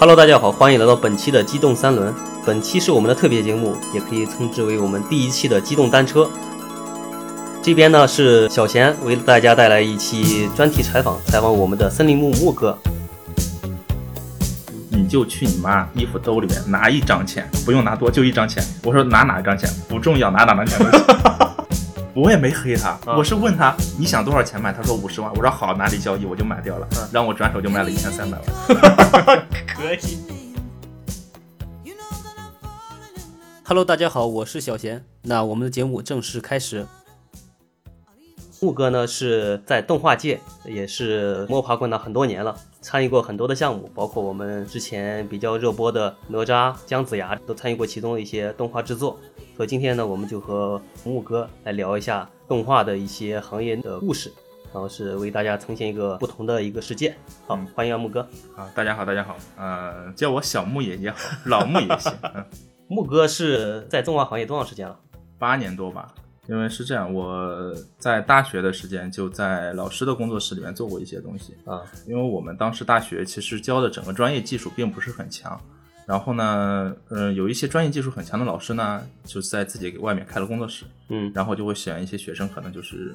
Hello，大家好，欢迎来到本期的机动三轮。本期是我们的特别节目，也可以称之为我们第一期的机动单车。这边呢是小贤为大家带来一期专题采访，采访我们的森林木木哥。你就去你妈衣服兜里面拿一张钱，不用拿多，就一张钱。我说拿哪一张钱不重要，拿哪张钱都行。我也没黑他，我是问他你想多少钱买，他说五十万。我说好，哪里交易我就买掉了，然后我转手就卖了一千三百万。可以。Hello，大家好，我是小贤。那我们的节目正式开始。木哥呢是在动画界也是摸爬滚打很多年了，参与过很多的项目，包括我们之前比较热播的哪吒、姜子牙都参与过其中的一些动画制作。所以今天呢，我们就和木哥来聊一下动画的一些行业的故事，然后是为大家呈现一个不同的一个世界。好，欢迎啊木哥。啊，大家好，大家好，呃，叫我小木也也好，老木也行。嗯，木哥是在动画行业多长时间了？八年多吧。因为是这样，我在大学的时间就在老师的工作室里面做过一些东西啊。因为我们当时大学其实教的整个专业技术并不是很强。然后呢，嗯，有一些专业技术很强的老师呢，就在自己外面开了工作室，嗯，然后就会选一些学生，可能就是，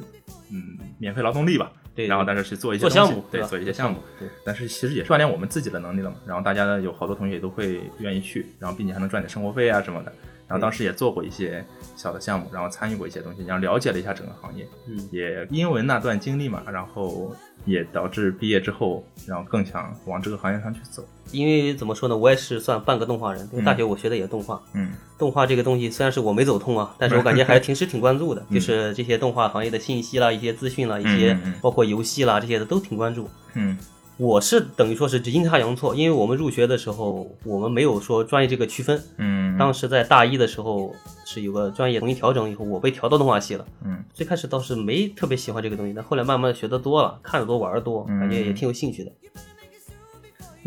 嗯，免费劳动力吧，对，然后但是去做一些项目，对，做一些项目，对，但是其实也是锻炼我们自己的能力了嘛。然后大家呢，有好多同学也都会愿意去，然后并且还能赚点生活费啊什么的。然后当时也做过一些小的项目，然后参与过一些东西，然后了解了一下整个行业，嗯，也因为那段经历嘛，然后也导致毕业之后，然后更想往这个行业上去走。因为怎么说呢，我也是算半个动画人，因为大学我学的也动画，嗯，动画这个东西虽然是我没走通啊，但是我感觉还平时挺关注的，就是这些动画行业的信息啦、一些资讯啦、一些包括游戏啦这些的都挺关注，嗯。我是等于说是阴差阳错，因为我们入学的时候，我们没有说专业这个区分。嗯，当时在大一的时候是有个专业重新调整以后，我被调到动画系了。嗯，最开始倒是没特别喜欢这个东西，但后来慢慢学的多了，看的多，玩的多，感觉也挺有兴趣的。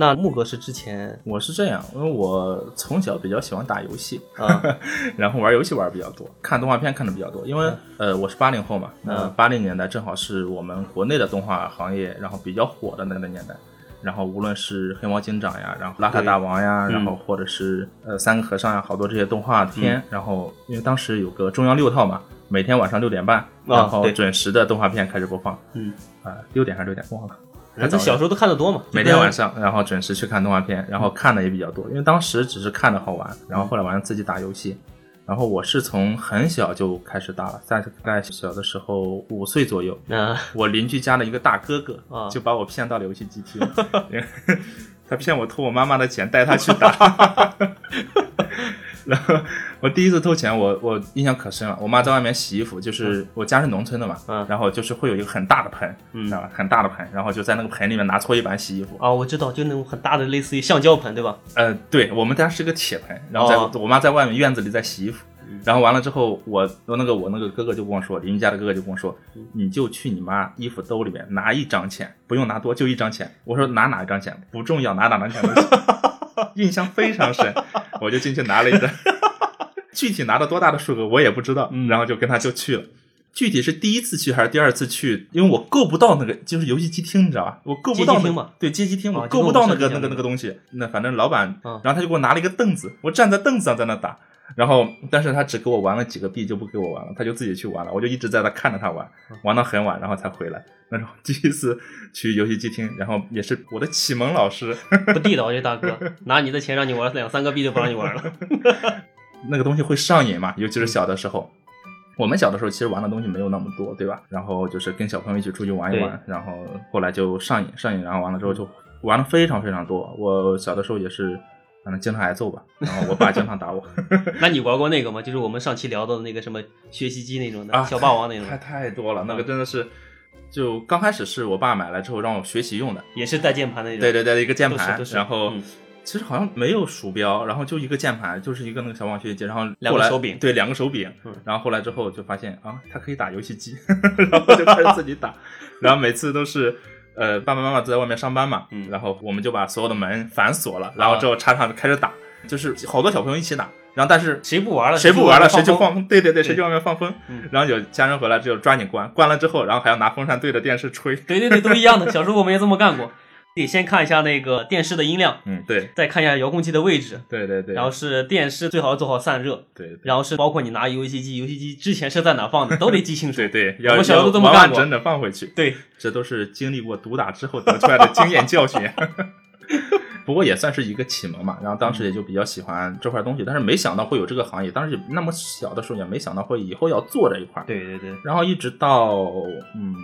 那木哥是之前我是这样，因为我从小比较喜欢打游戏啊，然后玩游戏玩比较多，看动画片看的比较多。因为呃，我是八零后嘛，那，八零年代正好是我们国内的动画行业然后比较火的那个年代。然后无论是黑猫警长呀，然后邋遢大王呀，然后或者是呃三个和尚呀，好多这些动画片。然后因为当时有个中央六套嘛，每天晚上六点半，然后准时的动画片开始播放。嗯啊，六点还是六点忘了。反正小时候都看的多嘛，每天晚上，然后准时去看动画片，然后看的也比较多，因为当时只是看的好玩，然后后来晚上自己打游戏，然后我是从很小就开始打了，在在小的时候五岁左右，我邻居家的一个大哥哥就把我骗到了游戏机厅，他骗我偷我妈妈的钱带他去打。然后我第一次偷钱，我我印象可深了。我妈在外面洗衣服，就是我家是农村的嘛，嗯，然后就是会有一个很大的盆，知道吧？很大的盆，然后就在那个盆里面拿搓衣板洗衣服。啊，我知道，就那种很大的，类似于橡胶盆，对吧？呃，对，我们家是个铁盆，然后在我妈在外面院子里在洗衣服，然后完了之后，我我那个我那个哥哥就跟我说，邻居家的哥哥就跟我说，你就去你妈衣服兜里面拿一张钱，不用拿多，就一张钱。我说拿哪一张钱不重要，拿哪张钱都行。印象非常深，我就进去拿了一张，具体拿了多大的数额我也不知道，然后就跟他就去了。具体是第一次去还是第二次去，因为我够不到那个就是游戏机厅，你知道吧？我够不到那个对街机厅，我够不到那个那个那个东西。那反正老板，然后他就给我拿了一个凳子，我站在凳子上在那打。然后，但是他只给我玩了几个币，就不给我玩了，他就自己去玩了。我就一直在那看着他玩，玩到很晚，然后才回来。那时候第一次去游戏机厅，然后也是我的启蒙老师，不地道这大哥，拿你的钱让你玩两三个币就不让你玩了。那个东西会上瘾嘛？尤其是小的时候，我们小的时候其实玩的东西没有那么多，对吧？然后就是跟小朋友一起出去玩一玩，然后后来就上瘾，上瘾，然后完了之后就玩的非常非常多。我小的时候也是。反正经常挨揍吧，然后我爸经常打我。那你玩过那个吗？就是我们上期聊到的那个什么学习机那种的，小霸王那种。太太多了，那个真的是，就刚开始是我爸买来之后让我学习用的，也是带键盘的那种。对对对，一个键盘，然后其实好像没有鼠标，然后就一个键盘，就是一个那个小霸王学习机，然后两个手柄，对，两个手柄。然后后来之后就发现啊，它可以打游戏机，然后就开始自己打，然后每次都是。呃，爸爸妈妈都在外面上班嘛，嗯，然后我们就把所有的门反锁了，然后之后插上开始打，就是好多小朋友一起打，然后但是谁不玩了，谁不玩了，谁就放，对对对，谁去外面放风，然后有家人回来就抓紧关，关了之后，然后还要拿风扇对着电视吹，对对对，都一样的，小时候我们也这么干过。得先看一下那个电视的音量，嗯，对再看一下遥控器的位置，对对对，然后是电视最好做好散热，对对然后是包括你拿游戏机，游戏机之前是在哪放的，都得记清楚。对对，要我小时候都这么干过完完整整放回去。对，这都是经历过毒打之后得出来的经验教训。不过也算是一个启蒙嘛，然后当时也就比较喜欢这块东西，但是没想到会有这个行业，当时也那么小的时候也没想到会以后要做这一块。对对对，然后一直到嗯，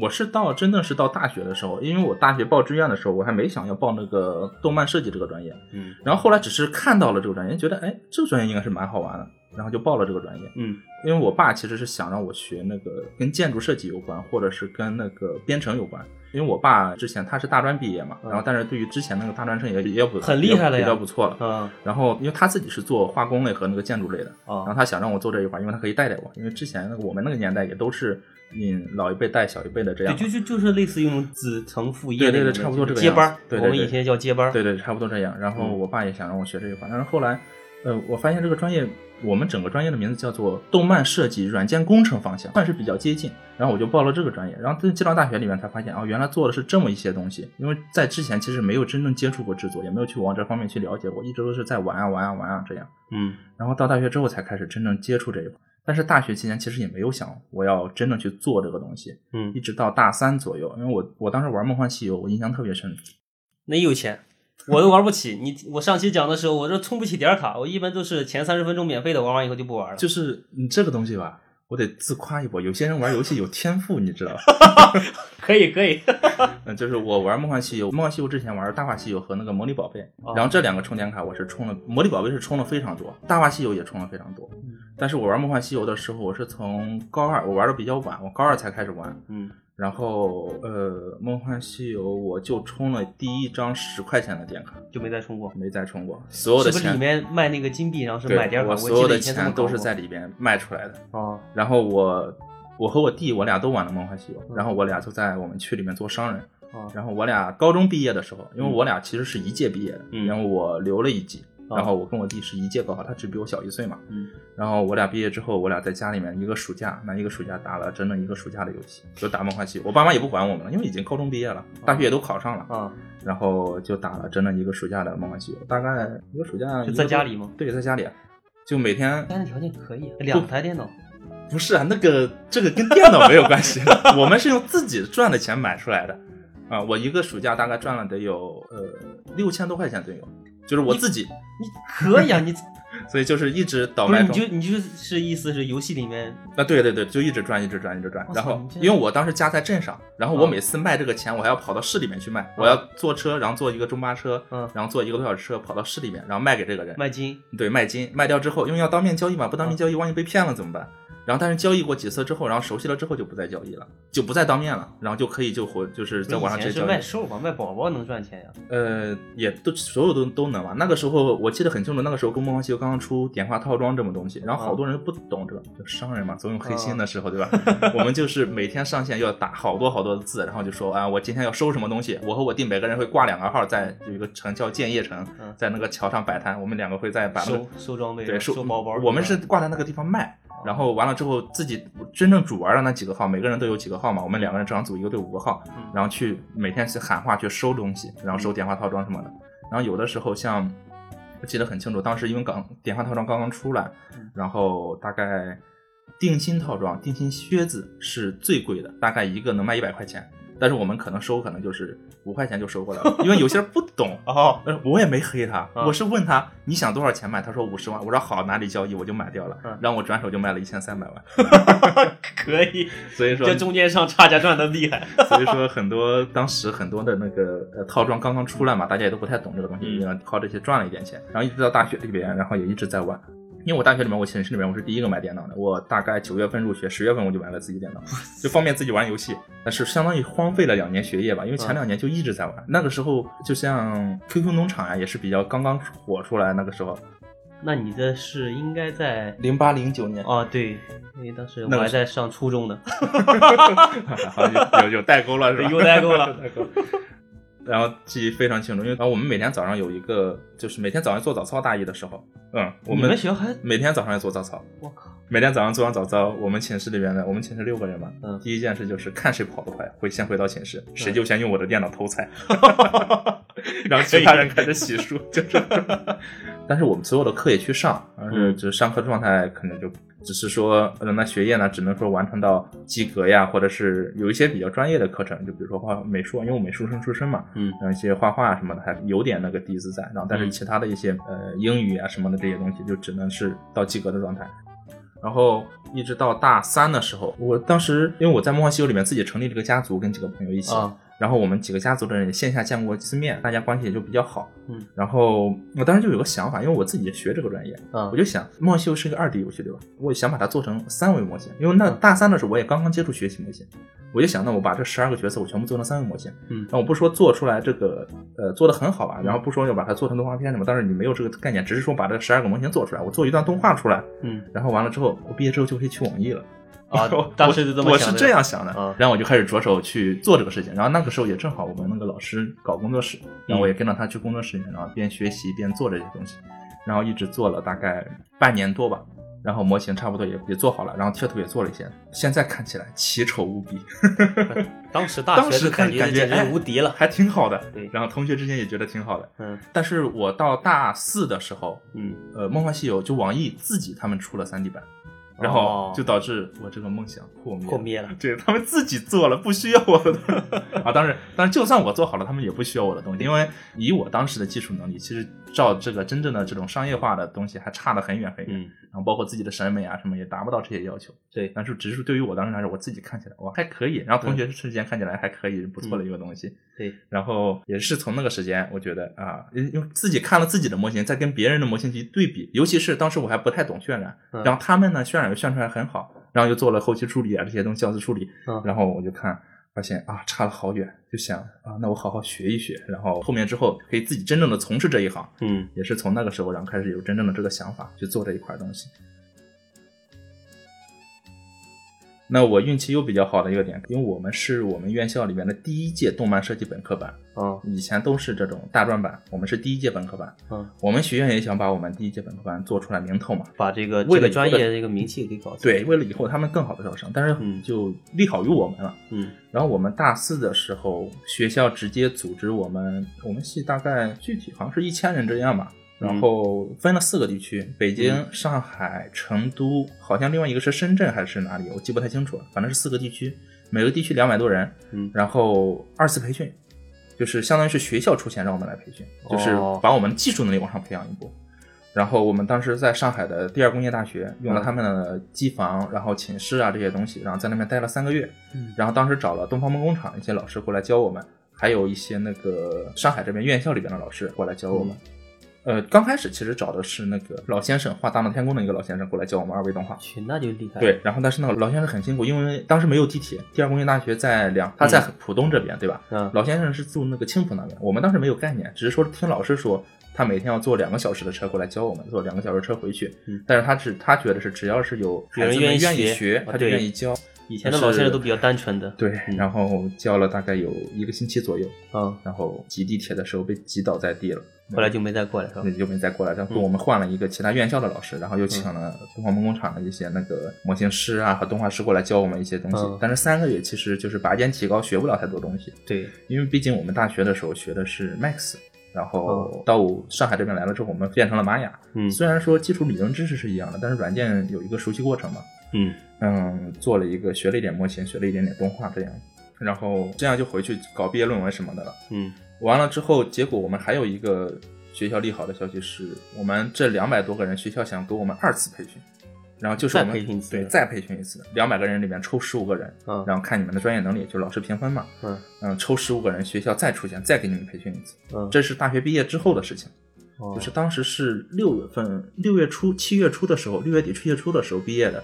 我是到真的是到大学的时候，因为我大学报志愿的时候，我还没想要报那个动漫设计这个专业，嗯。然后后来只是看到了这个专业，觉得哎，这个专业应该是蛮好玩的，然后就报了这个专业。嗯因为我爸其实是想让我学那个跟建筑设计有关，或者是跟那个编程有关。因为我爸之前他是大专毕业嘛，嗯然后但是对于之前那个大专生也也不很厉害了呀比较不错了。嗯然后因为他自己是做化工类和那个建筑类的，然后啊，他想让我做这一块，因为他可以带带我。因为之前我们那个年代也都是嗯老一辈带小一辈的这对，样。就就就是类似于用子承父业对对对差不多这个接班对对对我们以前叫接班。对对，差不多这样。然后嗯我爸也想让我学这一块，但是后来，呃，我发现这个专业，我们整个专业的名字叫做动漫设计软件工程方向，算是比较接近。然后我就报了这个专业，然后在进到大学里面才发现，哦，原来做的是这么一些东西。因为在之前其实没有真正接触过制作，也没有去往这方面去了解过，一直都是在玩啊玩啊玩啊这样。嗯然后到大学之后才开始真正接触这一块。但是大学期间其实也没有想我要真正去做这个东西，嗯一，直到大三左右，因为我我当时玩《梦幻西游》，我印象特别深。那有钱。我都玩不起，你我上期讲的时候，我这充不起点卡，我一般都是前三十分钟免费的，玩完以后就不玩了。就是你这个东西吧，我得自夸一波。有些人玩游戏有天赋，你知道吧？可 以可以，嗯，就是我玩《梦幻西游》，《梦幻西游》之前玩《大话西游》和那个《魔力宝贝》，哦然后这两个充点卡我是充了，《魔力宝贝》是充了非常多，《大话西游》也充了非常多。嗯但是我玩《梦幻西游》的时候，我是从高二，我玩的比较晚，我高二才开始玩。嗯，然后呃，《梦幻西游》我就充了第一张十块钱的点卡，就没再充过。没再充过，所有的钱是不是里面卖那个金币，然后是买点儿卡？我所有的钱都是在里边卖出来的。哦，然后我我和我弟我俩都玩了《梦幻西游》，嗯然后我俩就在我们区里面做商人。哦然后我俩高中毕业的时候，因为嗯我俩其实是一届毕业的，嗯然后我留了一级，哦然后我跟我弟是一届高考，他只比我小一岁嘛。嗯然后我俩毕业之后，我俩在家里面一个暑假，那一个暑假打了整整一个暑假的游戏，就打《梦幻西游》。我爸妈也不管我们了，因为已经高中毕业了，大学也都考上了，啊，然后就打了整整一个暑假的《梦幻西游》，大概一个暑假就在家里吗？对，在家里，就每天家庭条件可以，两台电脑。不是啊，那个这个跟电脑没有关系，我们是用自己赚的钱买出来的。啊，我一个暑假大概赚了得有呃六千多块钱左右，就是我自己，你可以啊，你 所以就是一直倒卖中。你就你就是意思是游戏里面啊，对对对，就一直赚，一直赚，一直赚我。然后操因为我当时家在镇上，然后我嗯每次卖这个钱，我还要跑到市里面去卖，我要坐车，然后坐一个中巴车，嗯然后坐一个多小时车跑到市里面，然后卖给这个人。卖金，对，卖金卖掉之后，因为要当面交易嘛，不当面交易，万一被骗了怎么办？然后但是交易过几次之后，然后熟悉了之后就不再交易了，就不再当面了，然后就可以就活就是在网上直接交易。卖兽吧，卖宝宝能赚钱呀。呃，也都所有都都能吧。那个时候我记得很清楚，那个时候公《梦幻西游》刚刚出点化套装这么东西，然后好多人不懂这个，就商人嘛，总有黑心的时候，对吧？我们就是每天上线要打好多好多的字，然后就说啊，我今天要收什么东西，我和我弟每个人会挂两个号，在有一个城叫建业城嗯，在那个桥上摆摊，我们两个会在把那个收收装备，对，收包包。我们是挂在那个地方卖，然后完了之后自己真正主玩的那几个号，每个人都有几个号嘛，我们两个人正常组一个队五个号嗯，然后去每天去喊话去收东西，然后收点化套装什么的。然后有的时候像我记得很清楚，当时因为刚点化套装刚刚出来嗯，然后大概定心套装、定心靴子是最贵的，大概一个能卖一百块钱。但是我们可能收可能就是五块钱就收过来了，因为有些人不懂，哦，呃，我也没黑他，啊我是问他你想多少钱买，他说五十万，我说好，哪里交易我就买掉了，嗯然后我转手就卖了一千三百万，可以，所以说这中间商差价赚的厉害。所以说很多当时很多的那个呃套装刚刚出来嘛，大家也都不太懂这个东西，嗯然后靠这些赚了一点钱，然后一直到大学里边，然后也一直在玩。因为我大学里面，我寝室里面我是第一个买电脑的，我大概九月份入学，十月份我就买了自己电脑，就方便自己玩游戏。但是相当于荒废了两年学业吧，因为前两年就一直在玩。那个时候就像 QQ 农场呀、也是比较刚刚火出来，那个时候那你的是应该在零八零九年，哦，对，因为当时我还在上初中呢。好有有有代沟了是吧？有代沟了 有代沟。然后记忆非常清楚，因为然后我们每天早上有一个，就是每天早上做早操，大一的时候，嗯，我你们学校还每天早上要做早操，我靠，每天早上做完早操，我们寝室里面的，我们寝室六个人嘛，嗯。第一件事就是看谁跑得快，会先回到寝室，谁就先用我的电脑偷菜，然后其他人开始洗漱，就这样。但是我们所有的课也去上，而是嗯。只上课状态可能就只是说，呃，那学业呢，只能说完成到及格呀，或者是有一些比较专业的课程，就比如说画美术，因为我美术生出身嘛，嗯然后一些画画什么的还有点那个底子在，然后但是嗯其他的一些呃英语啊什么的这些东西，就只能是到及格的状态。然后一直到大三的时候，我当时因为我在梦幻西游里面自己成立了一个家族，跟几个朋友一起，啊然后我们几个家族的人线下见过几次面，大家关系也就比较好。嗯，然后我当时就有个想法，因为我自己也学这个专业，嗯我就想，梦秀是个二 D 游戏，对吧？我想把它做成三维模型，因为那大三的时候我也刚刚接触学习模型，我就想，那我把这十二个角色我全部做成三维模型。嗯那我不说做出来这个呃做的很好吧，然后不说要把它做成动画片什么，但是你没有这个概念，只是说把这十二个模型做出来，我做一段动画出来，嗯然后完了之后，我毕业之后就可以去网易了。啊 我当时就这么我是这样想的，啊然后我就开始着手去做这个事情。然后那个时候也正好我们那个老师搞工作室，然后我也跟着他去工作室里面，然后边学习边做这些东西，然后一直做了大概半年多吧。然后模型差不多也也做好了，然后贴图也做了一些，现在看起来奇丑无比，当时大学感觉无敌了。还挺好的。对然后同学之间也觉得挺好的。嗯但是我到大四的时候，嗯，呃，《梦幻西游》就网易自己他们出了 3D 版，然后就导致我这个梦想破灭破灭了。对他们自己做了，不需要我的东西 啊。当然，当然，就算我做好了，他们也不需要我的东西，因为以我当时的技术能力，其实照这个真正的这种商业化的东西还差得很远很远。嗯，然后包括自己的审美啊什么也达不到这些要求。对，但是只是对于我当时来说，我自己看起来哇还可以，然后同学之间看起来还可以，不错的一个东西。对，然后也是从那个时间，我觉得啊，因为自己看了自己的模型，再跟别人的模型去对比，尤其是当时我还不太懂渲染，嗯。然后他们呢渲染又渲出来很好，然后又做了后期处理啊这些东西，校色处理，嗯。然后我就看发现啊差了好远，就想啊那我好好学一学，然后后面之后可以自己真正的从事这一行，嗯也是从那个时候然后开始有真正的这个想法去做这一块东西。那我运气又比较好的一个点，因为我们是我们院校里面的第一届动漫设计本科班，啊以前都是这种大专班，我们是第一届本科班。嗯，我们学院也想把我们第一届本科班做出来名头嘛，把这个为了这个专业这个名气给搞。对，为了以后他们更好的招生，但是嗯就利好于我们了。嗯然后我们大四的时候，学校直接组织我们，我们系大概具体好像是一千人这样吧，然后分了四个地区：北京、嗯上海、成都，好像另外一个是深圳还是哪里，我记不太清楚了。反正是四个地区，每个地区两百多人，嗯然后二次培训，就是相当于是学校出钱让我们来培训，就是哦把我们技术能力往上培养一步。然后我们当时在上海的第二工业大学用了他们的机房，然后寝室啊这些东西，然后在那边待了三个月。嗯然后当时找了东方梦工厂一些老师过来教我们，还有一些那个上海这边院校里边的老师过来教我们。呃，刚开始其实找的是那个老先生画《大闹天宫》的一个老先生过来教我们二维动画。去那就厉害。对，然后但是那个老先生很辛苦，因为当时没有地铁，第二工业大学在两，他在浦东这边，对吧？嗯老先生是住那个青浦那边，我们当时没有概念，只是说听老师说，他每天要坐两个小时的车过来教我们，坐两个小时车回去。嗯但是他只他觉得是只要是有有愿愿意学学，他就愿意教。以前的老先生都比较单纯的。对，嗯然后教了大概有一个星期左右，嗯，然后挤地铁的时候被挤倒在地了。后来就没再过来是吧？那？就没再过来，然后嗯。我们换了一个其他院校的老师，然后又请了东方梦工厂的一些那个模型师啊和动画师过来教我们一些东西。嗯。但是三个月其实就是拔尖提高，学不了太多东西，对，因为毕竟我们大学的时候学的是 Max，然后哦。到上海这边来了之后，我们变成了玛雅。嗯。虽然说基础理论知识是一样的，但是软件有一个熟悉过程嘛。嗯。嗯，做了一个学了一点模型，学了一点点动画这样，然后这样就回去搞毕业论文什么的了。嗯完了之后，结果我们还有一个学校利好的消息是，我们这两百多个人，学校想给我们二次培训，然后就是我们再培训一次。对，再培训一次，两百个人里面抽十五个人，嗯。然后看你们的专业能力，就老师评分嘛，嗯。嗯，抽十五个人，学校再出钱，再给你们培训一次，嗯，这是大学毕业之后的事情，哦。就是当时是六月份，六月初、七月初的时候，六月底、七月初的时候毕业的，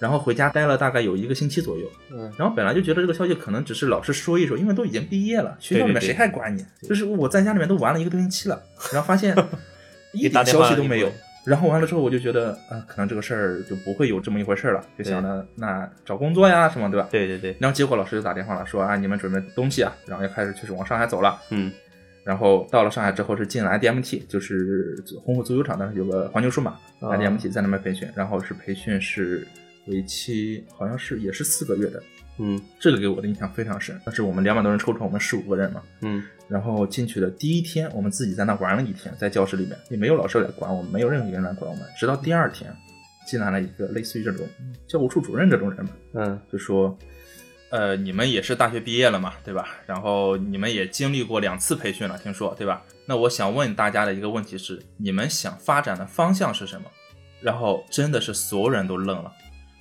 然后回家待了大概有一个星期左右，嗯然后本来就觉得这个消息可能只是老师说一说，因为都已经毕业了，学校里面谁还管你？就是我在家里面都玩了一个多星期了，然后发现 一点消息都没有。然后完了之后，我就觉得啊、可能这个事儿就不会有这么一回事儿了，就想着那找工作呀什么，对吧？对对对，然后结果老师就打电话了，说啊，你们准备东西啊，然后就开始确实往上海走了。嗯然后到了上海之后是进了 IDMT，就是红火足球场当时有个环球数码、啊 IDMT 在那边培训，然后是培训是为期好像是也是四个月的，嗯这个给我的印象非常深。但是我们两百多人抽成，我们十五个人嘛，嗯然后进去的第一天，我们自己在那玩了一天，在教室里面也没有老师来管我们，没有任何人来管我们，直到第二天进来了一个类似于这种教务处主任这种人嘛，嗯就说，呃，你们也是大学毕业了嘛，对吧？然后你们也经历过两次培训了，听说对吧？那我想问大家的一个问题是，你们想发展的方向是什么？然后真的是所有人都愣了。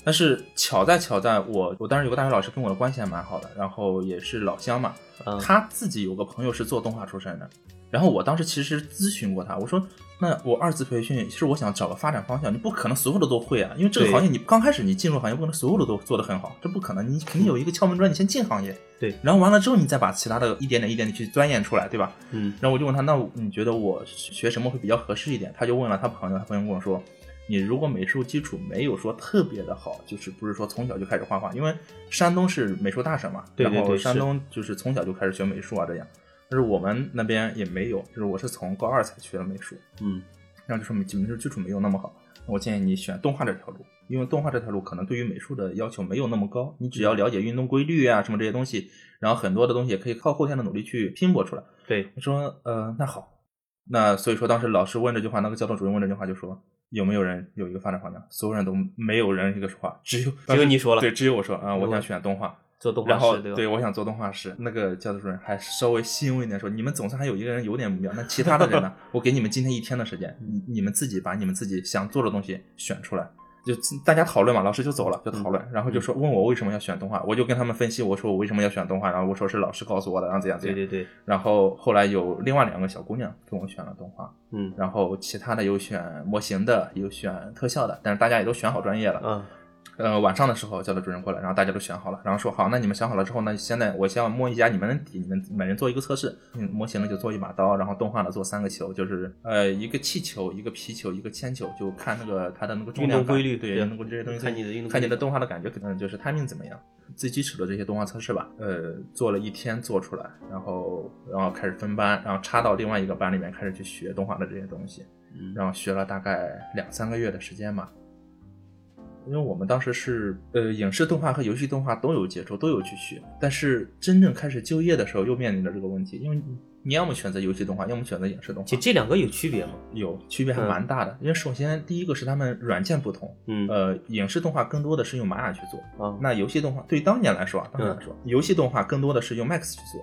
但是巧在巧在我，我当时有个大学老师跟我的关系还蛮好的，然后也是老乡嘛，啊他自己有个朋友是做动画出身的，然后我当时其实咨询过他，我说那我二次培训，其实我想找个发展方向，你不可能所有的都会啊，因为这个行业你刚开始你进入行业不可能所有的都做得很好，这不可能，你肯定有一个敲门砖，你先进行业，对，然后完了之后你再把其他的一点点一点点去钻研出来，对吧？嗯然后我就问他，那你觉得我学什么会比较合适一点？他就问了他朋友，他朋友跟我说，你如果美术基础没有说特别的好，就是不是说从小就开始画画，因为山东是美术大省嘛，对对对然后山东就是从小就开始学美术啊这样，但是我们那边也没有，就是我是从高二才学的美术，嗯。然后就说美美术基础没有那么好，我建议你选动画这条路，因为动画这条路可能对于美术的要求没有那么高，你只要了解运动规律啊什么这些东西，然后很多的东西也可以靠后天的努力去拼搏出来。对，我说呃那好，那所以说当时老师问这句话，那个教导主任问这句话就说有没有人有一个发展方向？所有人都没有人一个说话，只有只有你说了对，只有我说啊、我我想选动画。做动画然后师对？对，我想做动画师。那个教导主任还稍微欣慰一点说：“你们总算还有一个人有点目标，那其他的人呢？我给你们今天一天的时间，你你们自己把你们自己想做的东西选出来。”就大家讨论嘛，老师就走了，就讨论，然后就说问我为什么要选动画，我就跟他们分析，我说我为什么要选动画，然后我说是老师告诉我的，然后怎样怎样。对对对，然后后来有另外两个小姑娘跟我选了动画，嗯然后其他的有选模型的，有选特效的，但是大家也都选好专业了。啊呃，晚上的时候教导主任过来，然后大家都选好了，然后说好，那你们想好了之后，那现在我先要摸一下你们的底，你们每人做一个测试。嗯，模型的就做一把刀，然后动画的做三个球，就是呃一个气球、一个皮球、一个铅球，就看那个它的那个重量规律对，能够这些东西看你的运动看你的动画的感觉，可能就是 timing 怎么样。最基础的这些动画测试吧，呃，做了一天做出来，然后然后开始分班，然后插到另外一个班里面开始去学动画的这些东西。嗯然后学了大概两三个月的时间吧。因为我们当时是呃影视动画和游戏动画都有接触，都有去学，但是真正开始就业的时候又面临着这个问题，因为你要么选择游戏动画，要么选择影视动画其实，这两个有区别吗？有区别还蛮大的。因为首先第一个是他们软件不同，嗯呃，影视动画更多的是用玛雅去做，啊，那游戏动画对于当年来说啊，当年来说，游戏动画更多的是用 Max 去做。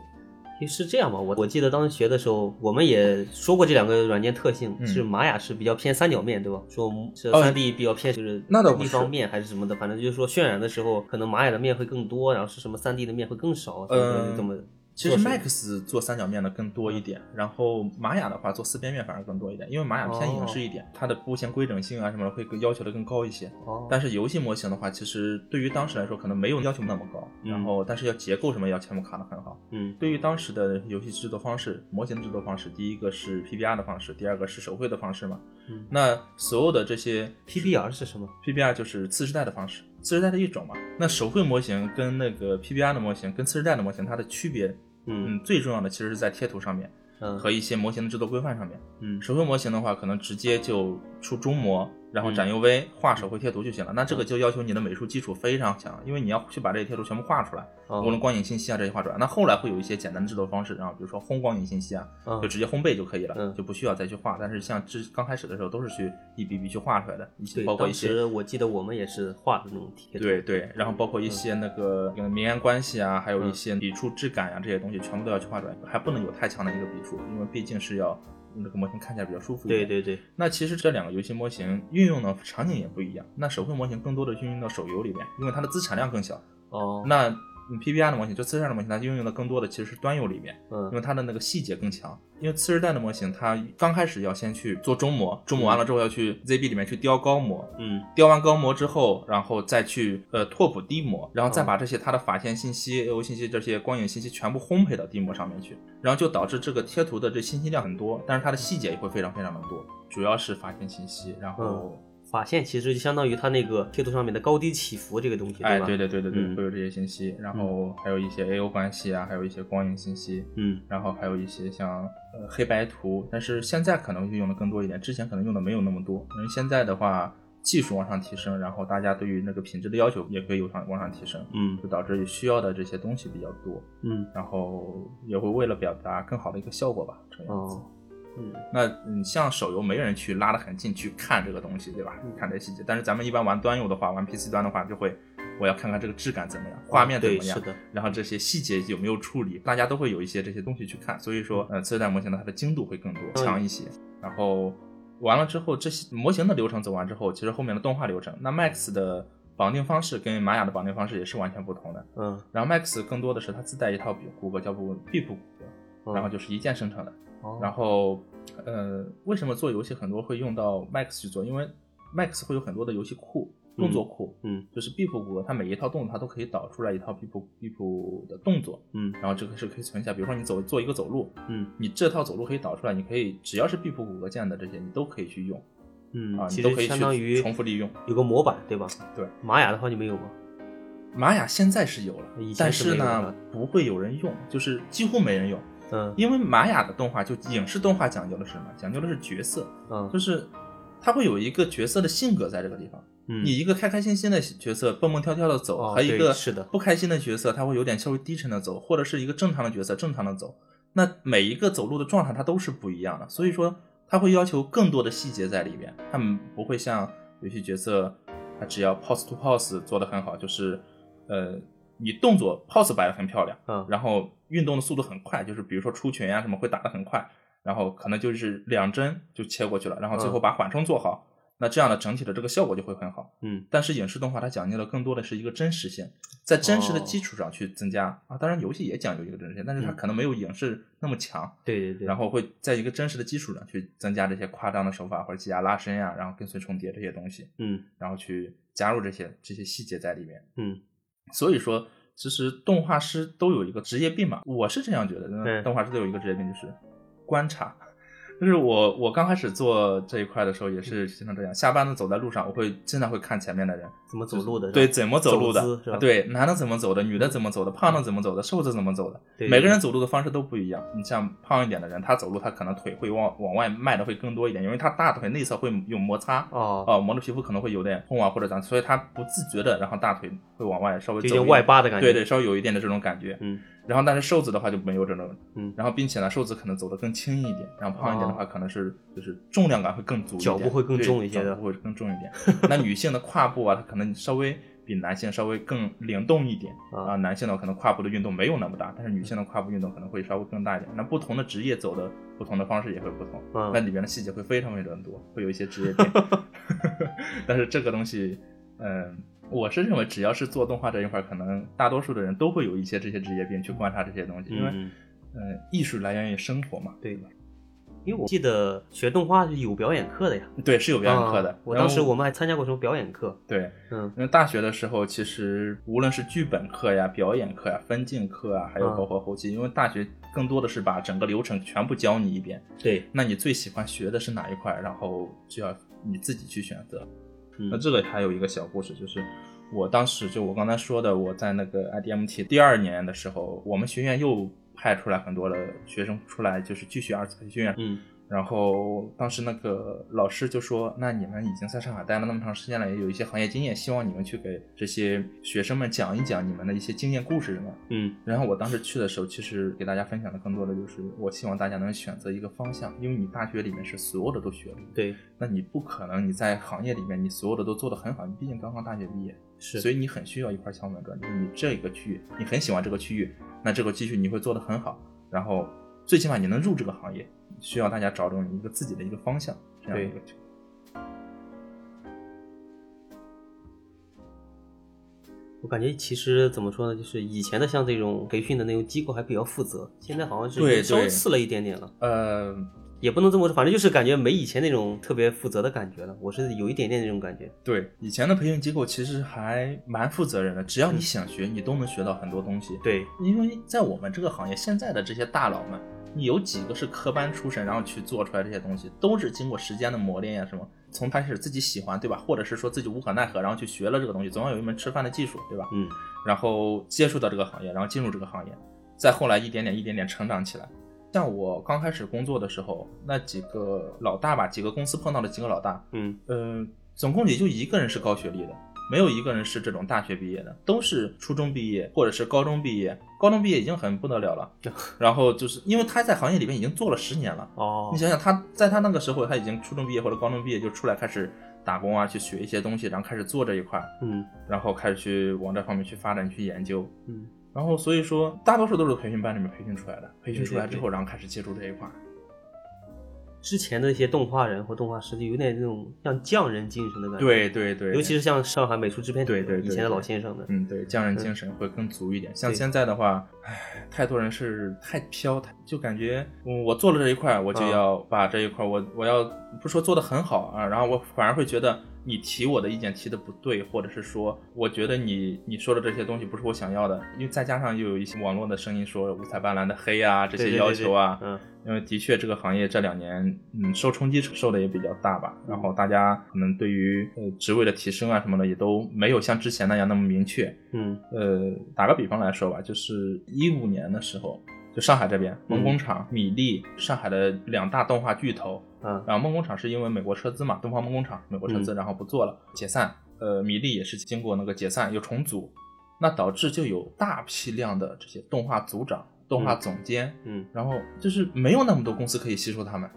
是这样吧？我我记得当时学的时候，我们也说过这两个软件特性，嗯是玛雅是比较偏三角面，对吧？说是哦三 D 比较偏就是那倒不是方面还是什么的，反正就是说渲染的时候，可能玛雅的面会更多，然后是什么三 D 的面会更少，所以就这么其实 Max 做三角面的更多一点，然后玛雅的话做四边面反而更多一点，因为玛雅偏影视一点，它的布线规整性啊什么的会更要求的更高一些。哦，但是游戏模型的话，其实对于当时来说可能没有要求那么高，嗯然后但是要结构什么要全部卡的很好。嗯对于当时的游戏制作方式、模型制作方式，第一个是 PBR 的方式，第二个是手绘的方式嘛。嗯那所有的这些，PBR 是什么？PBR 就是次世代的方式，次世代的一种嘛。那手绘模型跟那个 PBR 的模型跟次世代的模型，它的区别，嗯。嗯，最重要的其实是在贴图上面嗯。和一些模型的制作规范上面。嗯。手绘模型的话，可能直接就出中模，然后嗯展 UV 画手绘贴图就行了。那这个就要求你的美术基础非常强，因为你要去把这些贴图全部画出来，哦无论光影信息啊这些画出来。那后来会有一些简单的制作方式，然后比如说烘光影信息啊，嗯就直接烘焙就可以了，嗯就不需要再去画。但是像之刚开始的时候，都是去一笔笔去画出来的，一些包括一些时我记得我们也是画的那种贴图，对对，然后包括一些那个呃明暗关系啊，还有一些笔触质感呀、这些东西，全部都要去画出来，还不能有太强的一个笔触，因为毕竟是要那个模型看起来比较舒服一点。对对对，那其实这两个游戏模型运用的场景也不一样。那手绘模型更多的运用到手游里面，因为它的资产量更小。哦，那嗯 PBR 的模型，就次世代的模型，它应用的更多的其实是端游里面，因嗯为它的那个细节更强。因为次世代的模型，它刚开始要先去做中模，中模完了之后要去 ZB 里面去雕高模，嗯雕完高模之后，然后再去呃拓扑低模，然后再哦把这些它的法线信息、AO 信息这些光影信息全部烘焙到低模上面去，然后就导致这个贴图的这信息量很多，但是它的细节也会非常非常的多，主要是法线信息，然后。法线其实就相当于它那个贴图上面的高低起伏这个东西，哎，吧？对对对对对，嗯会有这些信息，然后还有一些 AO 关系啊，还有一些光影信息，嗯然后还有一些像呃黑白图，但是现在可能会用的更多一点，之前可能用的没有那么多。因为现在的话，技术往上提升，然后大家对于那个品质的要求也可以有上往上提升，嗯就导致需要的这些东西比较多，嗯然后也会为了表达更好的一个效果吧，这样子。哦嗯那你，像手游没人去拉得很近去看这个东西，对吧？嗯看这些细节。但是咱们一般玩端游的话，玩 PC 端的话，就会我要看看这个质感怎么样，画面怎么样，对是的，然后这些细节有没有处理，大家都会有一些这些东西去看。所以说，呃，次世代模型呢，它的精度会更多、嗯强一些。然后完了之后，这些模型的流程走完之后，其实后面的动画流程，那 Max 的绑定方式跟玛雅的绑定方式也是完全不同的。嗯然后 Max 更多的是它自带一套骨骼，叫做 BIP 骨骼，嗯然后就是一键生成的。哦然后，呃，为什么做游戏很多会用到 Max 去做？因为 Max 会有很多的游戏库、动作库，嗯就是骨骼，它每一套动作它都可以导出来一套 BIP 的动作，嗯然后这个是可以存下。比如说你走做一个走路，嗯你这套走路可以导出来，你可以只要是骨骼建的这些，你都可以去用嗯，啊，你都可以去相当于重复利用。有个模板对吧？对，玛雅的话就没有吗？玛雅现在是有了但是呢不会有人用，就是几乎没人用。嗯因为玛雅的动画就影视动画讲究的是什么？讲究的是角色，嗯就是它会有一个角色的性格在这个地方。嗯，你一个开开心心的角色蹦蹦跳跳的走，哦和一个是的不开心的角色，他会有点稍微低沉的走，或者是一个正常的角色正常的走。那每一个走路的状态它都是不一样的，所以说它会要求更多的细节在里边。他们不会像有些角色，他只要 pose to pose 做得很好，就是呃你动作 pose 摆的很漂亮，嗯然后运动的速度很快，就是比如说出拳呀、什么会打的很快，然后可能就是两帧就切过去了，然后最后嗯把缓冲做好，那这样的整体的这个效果就会很好。嗯但是影视动画它讲究的更多的是一个真实性，在真实的哦基础上去增加、啊。当然，游戏也讲究一个真实性，但是它嗯可能没有影视那么强。对对对，然后会在一个真实的基础上去增加这些夸张的手法或者挤压拉伸呀、然后跟随重叠这些东西，嗯然后去加入这些这些细节在里面。嗯所以说，其实动画师都有一个职业病嘛，我是这样觉得动画师都有一个职业病，就是观察。就是我我刚开始做这一块的时候，也是经常这样。下班了走在路上，我会经常会看前面的人怎么走路的？对，，怎么走路的对，男的怎么走的，女的怎么走的，胖的怎么走的，瘦子怎么走的，每个人走路的方式都不一样。你像胖一点的人，他走路他可能腿会往往外迈的会更多一点，因为他大腿内侧会有摩擦。哦，哦，磨的皮肤可能会有点痛啊，或者啥，所以他不自觉的，然后大腿会往外稍微有点外八的感觉。对对，稍微有一点的这种感觉。嗯然后但是瘦子的话就没有这种，嗯然后并且呢，瘦子可能走得更轻一点，然后胖一点的话可能是就是重量感会更足一点，脚步会更重一些的脚步会更重一点。那女性的胯部啊，它可能稍微比男性稍微更灵动一点啊啊，男性呢可能胯部的运动没有那么大，但是女性的胯部运动可能会稍微更大一点。那不同的职业走的不同的方式也会不同，嗯那里面的细节会非常非常多，会有一些职业病。但是这个东西，嗯。我是认为，只要是做动画这一块，可能大多数的人都会有一些这些职业病去观察这些东西，因为，嗯，嗯，艺术来源于生活嘛，对吧？因为我记得学动画是有表演课的呀，对，是有表演课的。啊我当时我们还参加过什么表演课？对，嗯因为大学的时候，其实无论是剧本课呀、表演课呀、分镜课啊，还有嗯包括后期，因为大学更多的是把整个流程全部教你一遍。对，那你最喜欢学的是哪一块？然后就要你自己去选择。嗯那这个还有一个小故事，就是我当时就我刚才说的，我在那个 IDMT 第二年的时候，我们学院又派出来很多的学生出来，就是继续二次培训。嗯然后当时那个老师就说：“那你们已经在上海待了那么长时间了，也有一些行业经验，希望你们去给这些学生们讲一讲你们的一些经验故事什么。”嗯。然后我当时去的时候，其实给大家分享的更多的就是，我希望大家能选择一个方向，因为你大学里面是所有的都学了，对，那你不可能你在行业里面你所有的都做得很好，你毕竟刚刚大学毕业，是，所以你很需要一块敲门砖，就是你这个区域你很喜欢这个区域，那这个继续你会做得很好，然后最起码你能入这个行业，需要大家找准一个自己的一个方向，这样一个我感觉其实怎么说呢，就是以前的像这种培训的那种机构还比较负责，现在好像是稍微次了一点点了。呃，也不能这么说，反正就是感觉没以前那种特别负责的感觉了。我是有一点点那种感觉。对，以前的培训机构其实还蛮负责任的，只要你想学，你都能学到很多东西。对，因为在我们这个行业，现在的这些大佬们，你有几个是科班出身，然后去做出来这些东西，都是经过时间的磨练呀，什么从开始自己喜欢，对吧？或者是说自己无可奈何，然后去学了这个东西，总要有一门吃饭的技术，对吧？嗯，然后接触到这个行业，然后进入这个行业，再后来一点点一点点成长起来。像我刚开始工作的时候，那几个老大吧，几个公司碰到的几个老大，嗯，呃，总共也就一个人是高学历的，没有一个人是这种大学毕业的，都是初中毕业或者是高中毕业。高中毕业已经很不得了了，然后就是因为他在行业里面已经做了十年了。哦你，想想，他在他那个时候，他已经初中毕业或者高中毕业就出来开始打工啊，去学一些东西，然后开始做这一块，嗯然后开始去往这方面去发展、去研究。嗯，然后所以说，大多数都是培训班里面培训出来的，培训出来之后，然后开始接触这一块。之前的一些动画人或动画师就有点那种像匠人精神的感觉。，对对对，尤其是像上海美术制片对对对以前的老先生们。嗯，对，匠人精神会更足一点。像现在的话，唉，太多人是太飘，太就感觉嗯我做了这一块，我就啊要把这一块，我我要不说做的很好啊，然后我反而会觉得你提我的意见提的不对，或者是说我觉得你你说的这些东西不是我想要的，因为再加上又有一些网络的声音说五彩斑斓的黑啊这些要求啊，对嗯因为的确这个行业这两年，嗯，受冲击受的也比较大吧。然后大家可能对于呃职位的提升啊什么的，也都没有像之前那样那么明确。嗯呃，打个比方来说吧，就是一五年的时候，就上海这边梦工厂、米粒，上海的两大动画巨头。嗯。然后梦工厂是因为美国撤资嘛，东方梦工厂美国撤资，嗯。然后不做了，解散。呃，米粒也是经过那个解散又重组，那导致就有大批量的这些动画组长、动画总监。嗯，然后就是没有那么多公司可以吸收他们，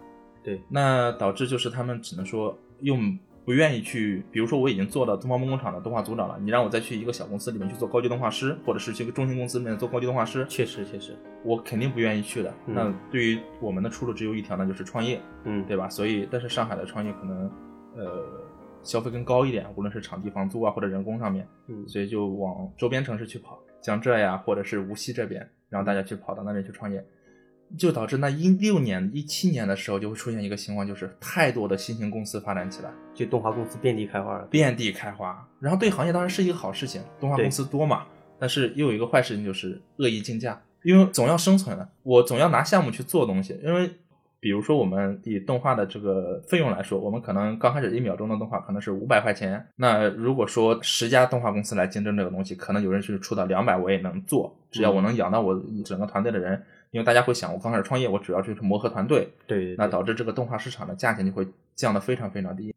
对，那导致就是他们只能说用不愿意去，比如说我已经做到东方梦工厂的动画组长了，你让我再去一个小公司里面去做高级动画师，或者是去一个中型公司里面做高级动画师，确实确实。我肯定不愿意去的。嗯那对于我们的出路只有一条，那就是创业，嗯，对吧？所以，但是上海的创业可能呃消费更高一点，无论是场地房租啊或者人工上面，嗯所以就往周边城市去跑，江浙呀，或者是无锡这边，让大家去跑到那边去创业，就导致那一六年、一七年的时候就会出现一个情况，就是太多的新型公司发展起来，就动画公司遍地开花了。遍地开花。然后对行业当然是一个好事情，动画公司多嘛，但是又有一个坏事情就是恶意竞价，因为总要生存的，我总要拿项目去做东西，因为。比如说，我们以动画的这个费用来说，我们可能刚开始一秒钟的动画可能是五百块钱。那如果说十家动画公司来竞争这个东西，可能有人是出到两百，我也能做，只要我能养到我整个团队的人。因为大家会想，我刚开始创业，我主要就是磨合团队，对对，那导致这个动画市场的价钱就会降得非常非常低。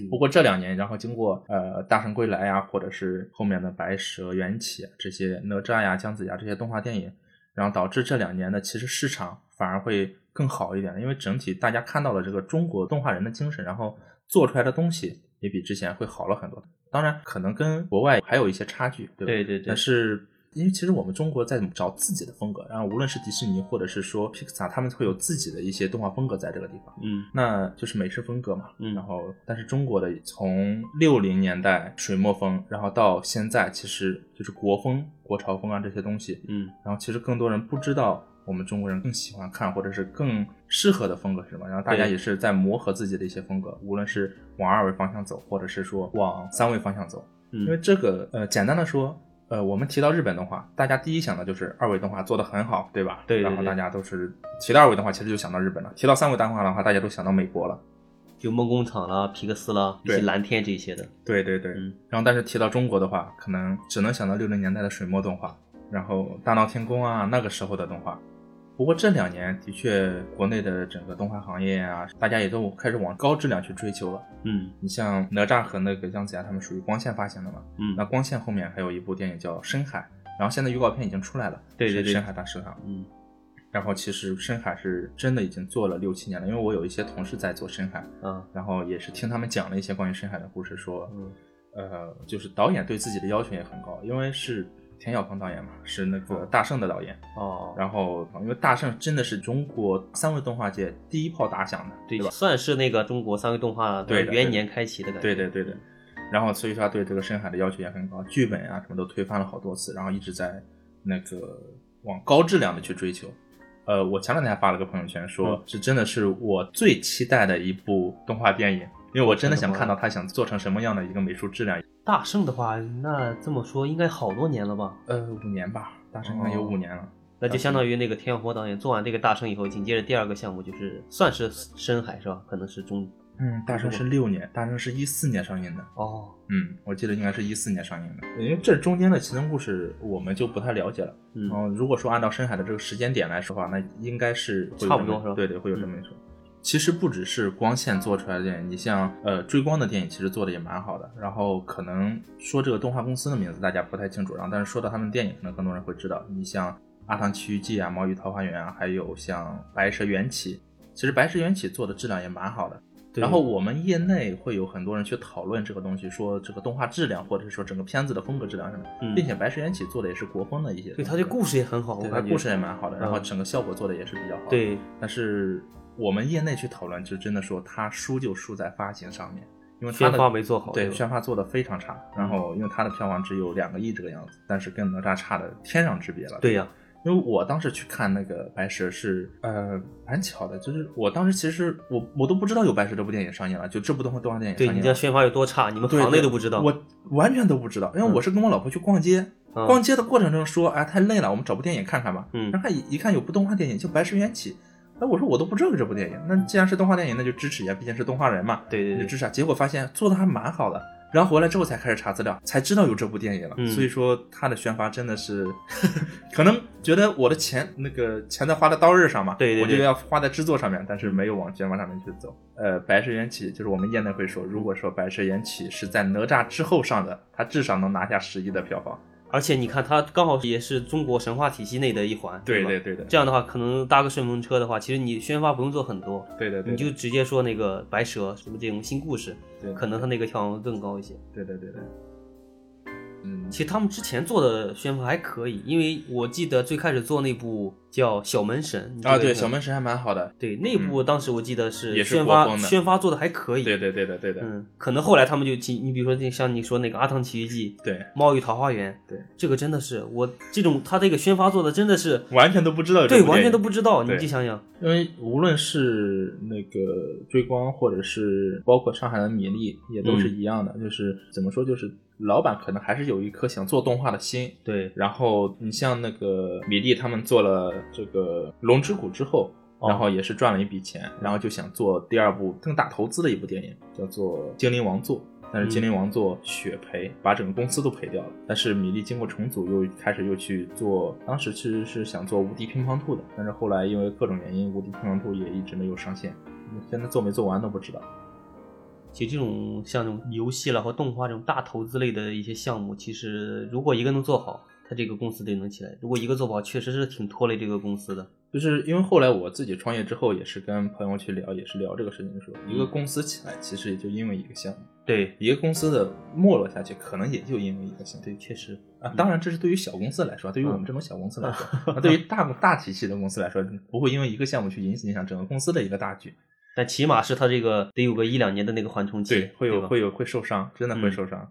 嗯不过这两年，然后经过呃《大圣归来》呀，或者是后面的《白蛇缘起》啊这些哪吒呀、姜子牙这些动画电影，然后导致这两年呢其实市场反而会更好一点，因为整体大家看到了这个中国动画人的精神，然后做出来的东西也比之前会好了很多。当然，可能跟国外还有一些差距，对吧？对对对但是因为其实我们中国在找自己的风格，然后无论是迪士尼或者是说 Pixar，他们会有自己的一些动画风格在这个地方。嗯。那就是美式风格嘛，嗯。然后但是中国的从六零年代水墨风，然后到现在其实就是国风、国潮风啊这些东西，嗯。然后其实更多人不知道我们中国人更喜欢看或者是更适合的风格是什么，然后大家也是在磨合自己的一些风格，无论是往二维方向走，或者是说往三维方向走，嗯，因为这个呃简单的说。呃，我们提到日本动画，大家第一想的就是二维动画做得很好，对吧？对对对然后大家都是提到二维动画，其实就想到日本了；提到三维动画的话，大家都想到美国了。就梦工厂啦、皮克斯啦、一对些蓝天这些的。对对对，嗯然后但是提到中国的话，可能只能想到六零年代的水墨动画，然后大闹天宫啊那个时候的动画。不过这两年的确，国内的整个动画行业啊，大家也都开始往高质量去追求了。嗯你像哪吒和那个姜子牙，他们属于光线发行的嘛，嗯那光线后面还有一部电影叫《深海》，然后现在预告片已经出来了，对对对深海大食堂。嗯然后其实深海是真的已经做了六七年了，因为我有一些同事在做深海，嗯然后也是听他们讲了一些关于深海的故事，说，嗯呃，就是导演对自己的要求也很高，因为是田晓鹏导演嘛，是那个大圣的导演，哦，然后因为大圣真的是中国三维动画界第一炮打响的，对对吧？算是那个中国三维动画元年开启的感觉。对对对对。然后所以说他对这个深海的要求也很高，剧本啊什么都推翻了好多次，然后一直在那个往高质量的去追求。呃，我前两天还发了个朋友圈，说是真的是我最期待的一部动画电影，因为我真的想看到他想做成什么样的一个美术质量。大圣的话，那这么说应该好多年了吧？呃，五年吧，大圣应该有五年了。那就相当于那个田晓波导演做完这个大圣以后，紧接着第二个项目就是算是深海是吧？可能是中，嗯，大圣是六年，大圣是一四年上映的。哦，嗯，我记得应该是一四年上映的，因为这中间的奇层故事我们就不太了解了。嗯，然后如果说按照深海的这个时间点来说的话，那应该是差不多是吧？对对，会有这么一说。其实不只是光线做出来的电影，你像呃追光的电影，其实做的也蛮好的。然后可能说这个动画公司的名字大家不太清楚，然后但是说到他们电影，可能更多人会知道。你像。《阿唐奇遇记》啊，《毛与桃花源》啊，还有像《白蛇缘起》，其实《白蛇缘起》做的质量也蛮好的。然后我们业内会有很多人去讨论这个东西，说这个动画质量，或者是说整个片子的风格质量什么，并且《白蛇缘起》做的也是国风的一些。对，它这故事也很好，对，它故事也蛮好的，然后整个效果做的也是比较好。对，但是我们业内去讨论，就真的说它输就输在发行上面，因为宣发没做好。对，宣发做的非常差。然后因为它的票房只有两个亿这个样子，但是跟哪吒差的天壤之别了。对呀。因为我当时去看那个白蛇是，呃，蛮巧的，就是我当时其实我我都不知道有白蛇这部电影上映了，就这部动画动画电影。对，你这宣发有多差，你们行内都不知道。我完全都不知道，因为我是跟我老婆去逛街，逛街的过程中说，哎，太累了，我们找部电影看看吧。嗯。然后一一看有部动画电影叫《白蛇缘起》，哎，我说我都不知道有这部电影，那既然是动画电影，那就支持一下，毕竟是动画人嘛。对对对。就支持。结果发现做的还蛮好的。然后回来之后才开始查资料，才知道有这部电影了。所以说他的宣发真的是，可能觉得我的钱那个钱在花在刀刃上嘛，对，我就要花在制作上面，但是没有往宣发上面去走。呃，白蛇缘起就是我们业内会说，如果说白蛇缘起是在哪吒之后上的，他至少能拿下十亿的票房。而且你看，它刚好也是中国神话体系内的一环，对对对的。这样的话，可能搭个顺风车的话，其实你宣发不用做很多，对对对，你就直接说那个白蛇什么这种新故事，对，可能它那个票房更高一些。对对对对。嗯，其实他们之前做的宣发还可以，因为我记得最开始做那部叫《小门神》啊，对，《小门神》还蛮好的。对，那部当时我记得是宣发宣发做的还可以。对对对的对的。嗯，可能后来他们就进你比如说那像你说那个《阿唐奇遇记》，对，《猫与桃花源》，对，这个真的是我这种他这个宣发做的真的是 完全都不知道，对，完全都不知道。你就想想，因为无论是那个追光，或者是包括上海的米粒，也都是一样的，就是怎么说就是。老板可能还是有一颗想做动画的心，对。然后你像那个米粒他们做了这个《龙之谷》之后，然后也是赚了一笔钱，然后就想做第二部更大投资的一部电影，叫做《精灵王座》。但是《精灵王座》血赔，把整个公司都赔掉了。但是米粒经过重组，又开始又去做，当时其实是想做《无敌乒乓兔》的，但是后来因为各种原因，《无敌乒乓兔》也一直没有上线，现在做没做完都不知道。其实这种像这种游戏了和动画这种大投资类的一些项目，其实如果一个能做好，它这个公司得能起来；如果一个做不好，确实是挺拖累这个公司的。就是因为后来我自己创业之后，也是跟朋友去聊，也是聊这个事情，说一个公司起来，其实也就因为一个项目。对，一个公司的没落下去，可能也就因为一个项目。对，确实啊。当然，这是对于小公司来说，对于我们这种小公司来说，对于大大体系的公司来说，不会因为一个项目去影影响整个公司的一个大局。但起码是他这个得有个一两年的那个缓冲期，对，会有会有会受伤，真的会受伤。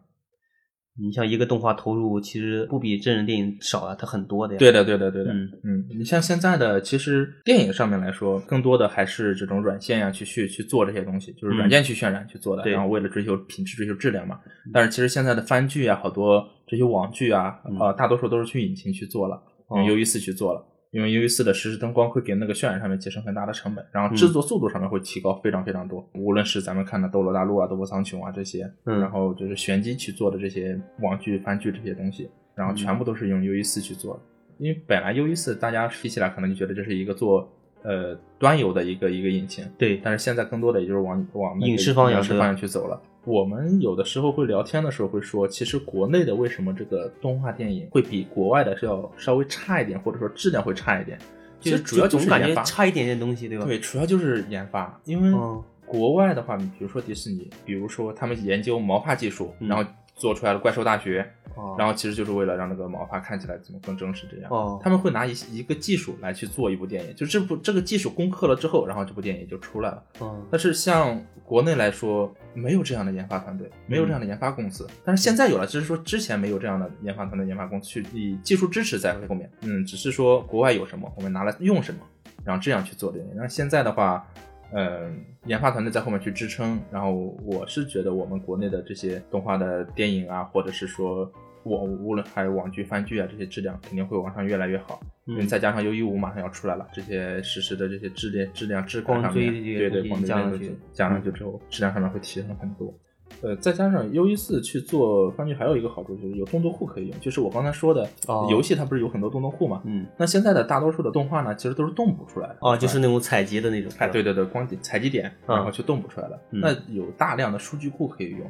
你像一个动画投入，其实不比真人电影少啊，它很多的呀。对的，对的，对的。嗯嗯，你像现在的，其实电影上面来说，更多的还是这种软件呀，去去去做这些东西，就是软件去渲染去做的，然后为了追求品质、追求质量嘛。但是其实现在的番剧啊，好多这些网剧啊，呃，大多数都是去引擎去做了，用 U E 四去做了。因为 U E 四的实时灯光会给那个渲染上面节省很大的成本，然后制作速度上面会提高非常非常多。无论是咱们看的《斗罗大陆》啊、《斗破苍穹》啊这些，然后就是玄机去做的这些网剧、番剧这些东西，然后全部都是用 U E 四去做的。因为本来 U E 四大家提起来可能就觉得这是一个做呃端游的一个一个引擎，对。但是现在更多的也就是往往影视方向去走了。我们有的时候会聊天的时候会说，其实国内的为什么这个动画电影会比国外的是要稍微差一点，或者说质量会差一点？其实主要就是感觉差一点点东西，对吧？对，主要就是研发。因为国外的话，你比如说迪士尼，比如说他们研究毛发技术，然后做出来的怪兽大学，哦然后其实就是为了让那个毛发看起来怎么更真实这样。哦他们会拿一一个技术来去做一部电影，就这部这个技术攻克了之后，然后这部电影就出来了。哦但是像国内来说，没有这样的研发团队，没有这样的研发公司。但是现在有了，只是说之前没有这样的研发团队、研发公司去以技术支持在后面。嗯，只是说国外有什么，我们拿来用什么，然后这样去做电影。那现在的话，嗯，研发团队在后面去支撑。然后我是觉得我们国内的这些动画的电影啊，或者是说网无论还有网剧、番剧啊，这些质量肯定会往上越来越好。嗯再加上优一五马上要出来了，这些实时的这些质量、质量、质感上面，对对，这些东西光追加上去加上去之后，质量上面会提升很多。呃，再加上 U 一四去做番剧，还有一个好处就是有动作库可以用，就是我刚才说的，哦游戏它不是有很多动作库嘛？嗯那现在的大多数的动画呢，其实都是动捕出来的。哦，就是那种采集的那种。哎，对对对，光点采集点，嗯然后去动捕出来的。嗯那有大量的数据库可以用。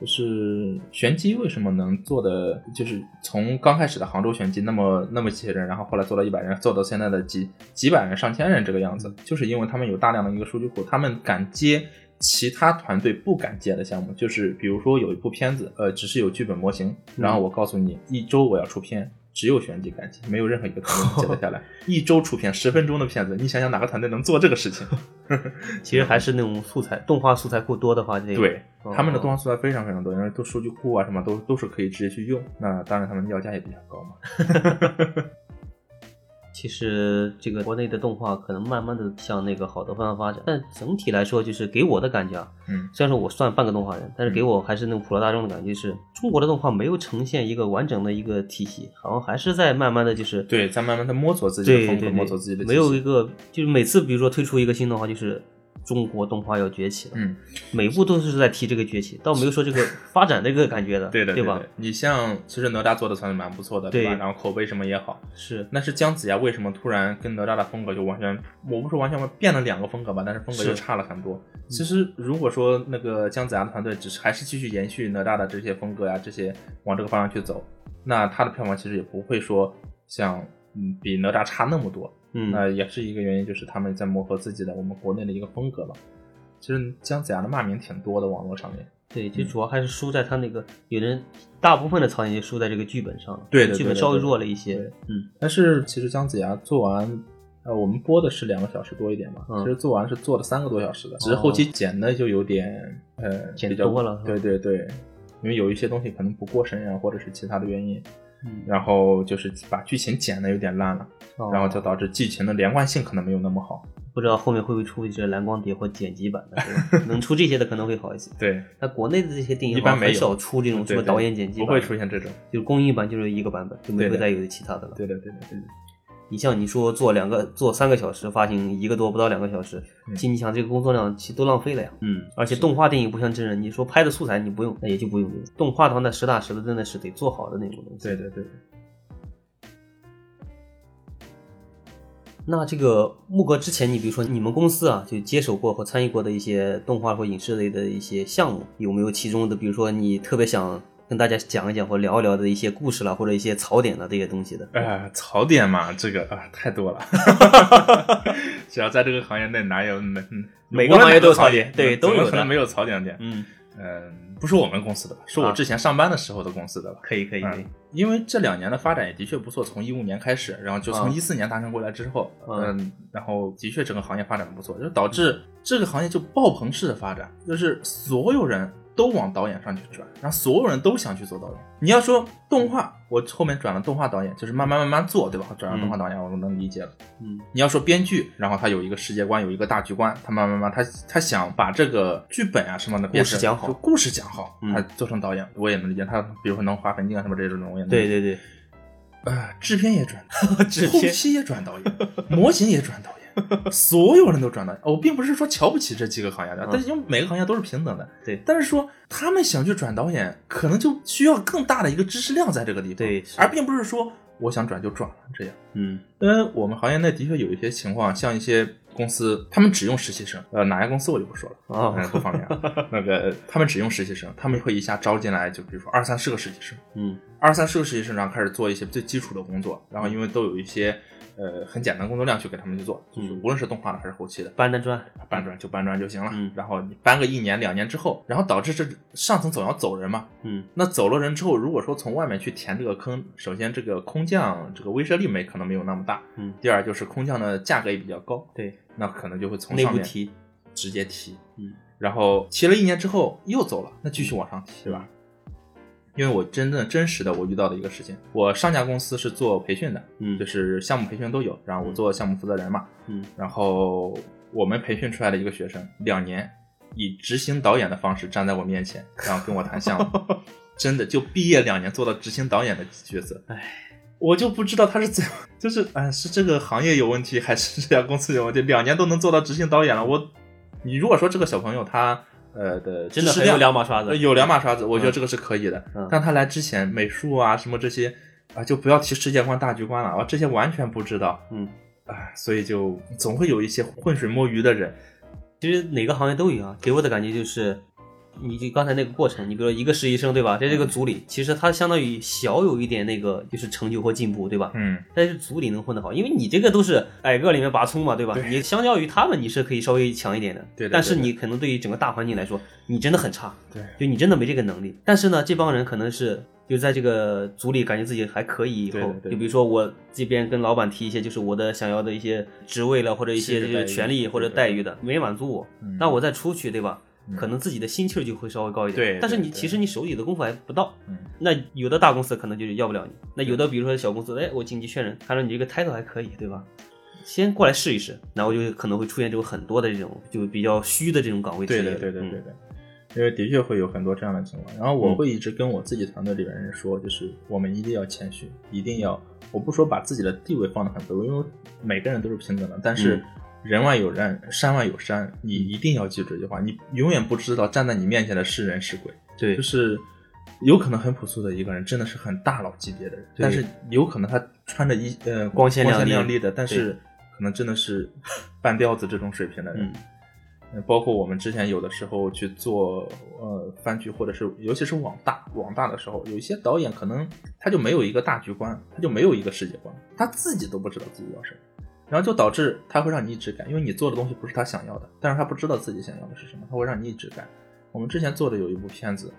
就是玄机为什么能做的，就是从刚开始的杭州玄机那么那么几些人，然后后来做到一百人，做到现在的几几百人、上千人这个样子，就是因为他们有大量的一个数据库，他们敢接其他团队不敢接的项目。就是比如说有一部片子，呃，只是有剧本模型，然后我告诉你一周我要出片。只有玄机敢接，没有任何一个团队能接得下来。一周出片十分钟的片子，你想想哪个团队能做这个事情？其实还是那种素材 动画素材库多的话，这个对，哦他们的动画素材非常非常多，因为都数据库啊什么都都是可以直接去用。那当然，他们的要价也比较高嘛。其实这个国内的动画可能慢慢的向那个好的方向发展，但整体来说，就是给我的感觉啊，嗯。虽然说我算半个动画人，但是给我还是那种普罗大众的感觉是，中国的动画没有呈现一个完整的一个体系，好像还是在慢慢的就是对，在慢慢的摸索自己的风格，摸索自己的没有一个就是每次比如说推出一个新动画，就是中国动画要崛起了，嗯，每部都是在提这个崛起，倒没有说这个 发展这个感觉的，对的，对吧？你像其实哪吒做的算是蛮不错的，对吧？然后口碑什么也好。是，那是姜子牙为什么突然跟哪吒的风格就完全，我不是完全变了两个风格吧，但是风格是就差了很多。其实如果说那个姜子牙的团队只是还是继续延续哪吒的这些风格呀，这些往这个方向去走，那他的票房其实也不会说像嗯比哪吒差那么多。嗯，那也是一个原因，就是他们在磨合自己的我们国内的一个风格吧。其实姜子牙的骂名挺多的，网络上面。对，其实主要还是输在他那个，有人大部分的槽点就输在这个剧本上了，对的剧本稍微弱了一些，嗯，但是其实姜子牙做完，呃，我们播的是两个小时多一点嘛，嗯。其实做完是做了三个多小时的，只是后期剪的就有点呃剪比较多了对对对，因为有一些东西可能不过审啊，或者是其他的原因，嗯然后就是把剧情剪的有点烂了，哦然后就导致剧情的连贯性可能没有那么好。不知道后面会不会出一些蓝光碟或剪辑版的，能出这些的可能会好一些。对，那国内的这些电影一般很少出这种什么导演剪辑版，不会出现这种。就是公映版就是一个版本，就没会再有其他的了。对的对的对的，你像你说做两个做三个小时，发行一个多不到两个小时，嗯其实你想这个工作量其实都浪费了呀。嗯，而且动画电影不像真人，你说拍的素材你不用，那也就不用。动画的话，那实打实的真的是得做好的那种东西。对对对。那这个木哥之前，你比如说你们公司啊，就接手过或参与过的一些动画或影视类的一些项目，有没有其中的，比如说你特别想跟大家讲一讲或聊一聊的一些故事啦，或者一些槽点的这些东西的？哎，槽点嘛，这个啊太多了。只要在这个行业内，哪有哪嗯每个行业都有槽点对都有的可能没有槽点点。嗯，嗯，不是我们公司的吧，是我啊之前上班的时候的公司的吧。可以可以可以嗯，因为这两年的发展也的确不错，从一五年开始，然后就从啊一四年达成过来之后，嗯嗯，然后的确整个行业发展的不错，就导致这个行业就爆棚式的发展，就是所有人都往导演上去转，然后所有人都想去做导演。你要说动画，我后面转了动画导演，就是慢慢慢慢做，对吧？转了动画导演，我能理解了。嗯你要说编剧，然后他有一个世界观，有一个大局观，他慢慢慢他他想把这个剧本啊什么的故事讲好就故事讲好，嗯他做成导演，我也能理解。他比如说能划分镜啊什么这种，我也能。对对对，啊，制片也转，制片后期也转导演，模型也转导演，所有人都转导演。我并不是说瞧不起这几个行业的，嗯但是因为每个行业都是平等的。对但是说他们想去转导演，可能就需要更大的一个知识量在这个地方，对而并不是说我想转就转了这样。嗯因为我们行业内的确有一些情况，像一些公司，他们只用实习生，呃，哪家公司我就不说了，哦嗯，不方便啊。那个他们只用实习生，他们会一下招进来，就比如说二三十个实习生，嗯二三十个实习生，然后开始做一些最基础的工作，然后因为都有一些呃很简单工作量去给他们去做，就是嗯。无论是动画的还是后期的，搬的砖，搬砖就搬砖就行了。嗯。然后你搬个一年两年之后，然后导致这上层总要走人嘛，嗯。那走了人之后，如果说从外面去填这个坑，首先这个空降这个威慑力没可能没有那么大，嗯，第二就是空降的价格也比较高，对，那可能就会从上面内部提，直接提，嗯，然后提了一年之后又走了，那继续往上提，对吧？因为我真正真实的我遇到的一个事情，我上家公司是做培训的，嗯就是项目培训都有，然后我做项目负责人嘛，嗯。然后我们培训出来的一个学生，两年以执行导演的方式站在我面前，然后跟我谈项目，真的就毕业两年做到执行导演的角色，唉，我就不知道他是怎，就是哎，是这个行业有问题，还是这家公司有问题？两年都能做到执行导演了，我，你如果说这个小朋友他呃的真的很有两把刷子，呃有两把刷子，我觉得嗯这个是可以的。嗯但他来之前，美术啊什么这些啊，就不要提世界观大局观了啊，这些完全不知道。嗯，啊，所以就总会有一些浑水摸鱼的人。其实哪个行业都一样，给我的感觉就是，你就刚才那个过程，你比如说一个实习生对吧，在这个组里，其实他相当于小有一点那个就是成就或进步对吧？嗯，但是组里能混得好，因为你这个都是矮个里面拔葱嘛，对吧？对你相较于他们，你是可以稍微强一点的。对对对但是你可能对于整个大环境来说，你真的很差，对，就你真的没这个能力。但是呢，这帮人可能是就在这个组里感觉自己还可以以后，就比如说我这边跟老板提一些就是我的想要的一些职位了，或者一些这薪资待遇个权利或者待遇的，没满足我，嗯那我再出去，对吧？嗯可能自己的心气儿就会稍微高一点，对但是对对你其实你手里的功夫还不到，嗯，那有的大公司可能就是要不了你，那有的比如说小公司，哎，我紧急确认，看说你这个 title 还可以，对吧？先过来试一试，然后就可能会出现这种很多的这种就比较虚的这种岗位之类的。对对对嗯对，因为的确会有很多这样的情况。然后我嗯会一直跟我自己团队里边人说，就是我们一定要谦虚，一定要，我不说把自己的地位放得很卑微，因为每个人都是平等的，但是嗯人外有人，山外有山，你一定要记住这句话，你永远不知道站在你面前的是人是鬼。对就是有可能很朴素的一个人，真的是很大佬级别的人，对但是有可能他穿着一呃光鲜亮丽亮丽的，但是可能真的是半吊子这种水平的人。包括我们之前有的时候去做呃番剧，或者是尤其是网大网大的时候，有一些导演可能他就没有一个大局观，他就没有一个世界观，他自己都不知道自己要什么，然后就导致他会让你一直改，因为你做的东西不是他想要的，但是他不知道自己想要的是什么，他会让你一直改。我们之前做的有一部片子，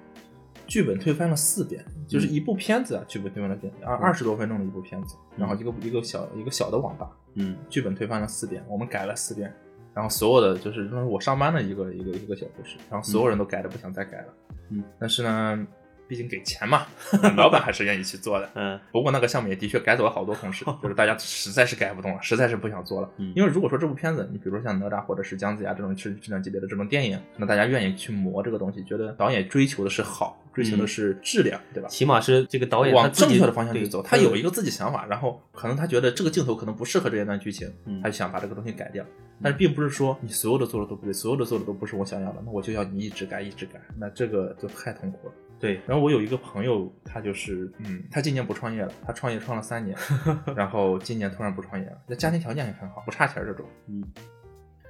剧本推翻了四遍，就是一部片子啊，剧本推翻了遍，二二十多分钟的一部片子，然后一个一个小一个小的网吧，嗯。剧本推翻了四遍，我们改了四遍，然后所有的就是说我上班的一个一个一个小故事，然后所有人都改的不想再改了，嗯，但是呢，毕竟给钱嘛，老板还是愿意去做的。嗯不过那个项目也的确改走了好多同事，就是大家实在是改不动了，实在是不想做了。嗯因为如果说这部片子，你比如说像哪吒或者是姜子牙这种质质量级别的这种电影，那大家愿意去磨这个东西，觉得导演追求的是好，追求的是质量，对吧？起码是这个导演往正确的方向去走。他有一个自己想法，然后可能他觉得这个镜头可能不适合这一段剧情，嗯他就想把这个东西改掉。但是并不是说你所有的做的都不对，所有的做的都不是我想要的，那我就要你一直改，一直改，那这个就太痛苦了。对然后我有一个朋友，他就是，嗯，他今年不创业了，他创业创了三年，然后今年突然不创业了，那家庭条件也很好，不差钱儿这种。嗯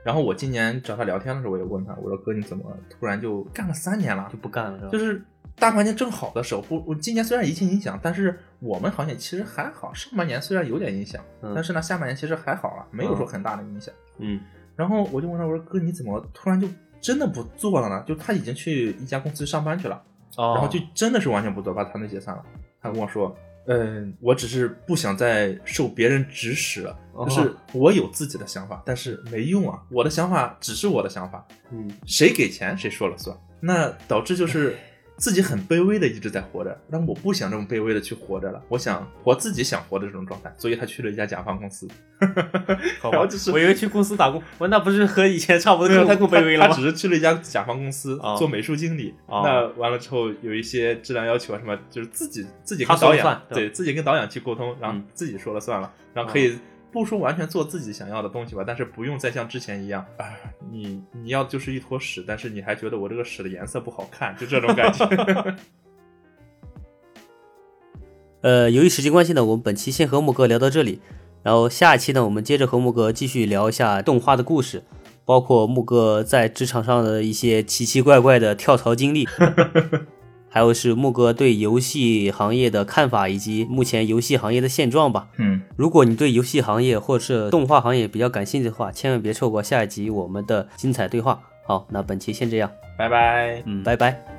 然后我今年找他聊天的时候，我也问他，我说哥你怎么突然就干了三年了就？不干了是吧？就是大环境正好的时候，不，我今年虽然疫情影响，但是我们行业其实还好。上半年虽然有点影响，嗯但是呢，下半年其实还好了，没有说很大的影响。嗯然后我就问他，我说哥，你怎么突然就真的不做了呢？就他已经去一家公司上班去了，哦，然后就真的是完全不做，把团队解散了。他跟我说，嗯，我只是不想再受别人指使了，哦。就是我有自己的想法，但是没用啊，我的想法只是我的想法，嗯。谁给钱谁说了算，那导致就是自己很卑微的一直在活着，但我不想这么卑微的去活着了，我想活自己想活的这种状态，所以他去了一家甲方公司，好吧。然后就是我以为去公司打工，我那不是和以前差不多，他更更卑微了吗？他只？是去了一家甲方公司、哦做美术经理，哦。那完了之后有一些质量要求啊什么，就是自己自己跟导演对对自己跟导演去沟通，然后嗯。自己说了算了，然后可以。不说完全做自己想要的东西吧，但是不用再像之前一样啊，你你要就是一坨屎，但是你还觉得我这个屎的颜色不好看，就这种感觉。呃，由于时间关系呢，我们本期先和木哥聊到这里，然后下一期呢，我们接着和木哥继续聊一下动画的故事，包括木哥在职场上的一些奇奇怪怪的跳槽经历。还有是木哥对游戏行业的看法以及目前游戏行业的现状吧。嗯，如果你对游戏行业或者是动画行业比较感兴趣的话，千万别错过下一集我们的精彩对话。好，那本期先这样，拜拜。嗯，拜拜。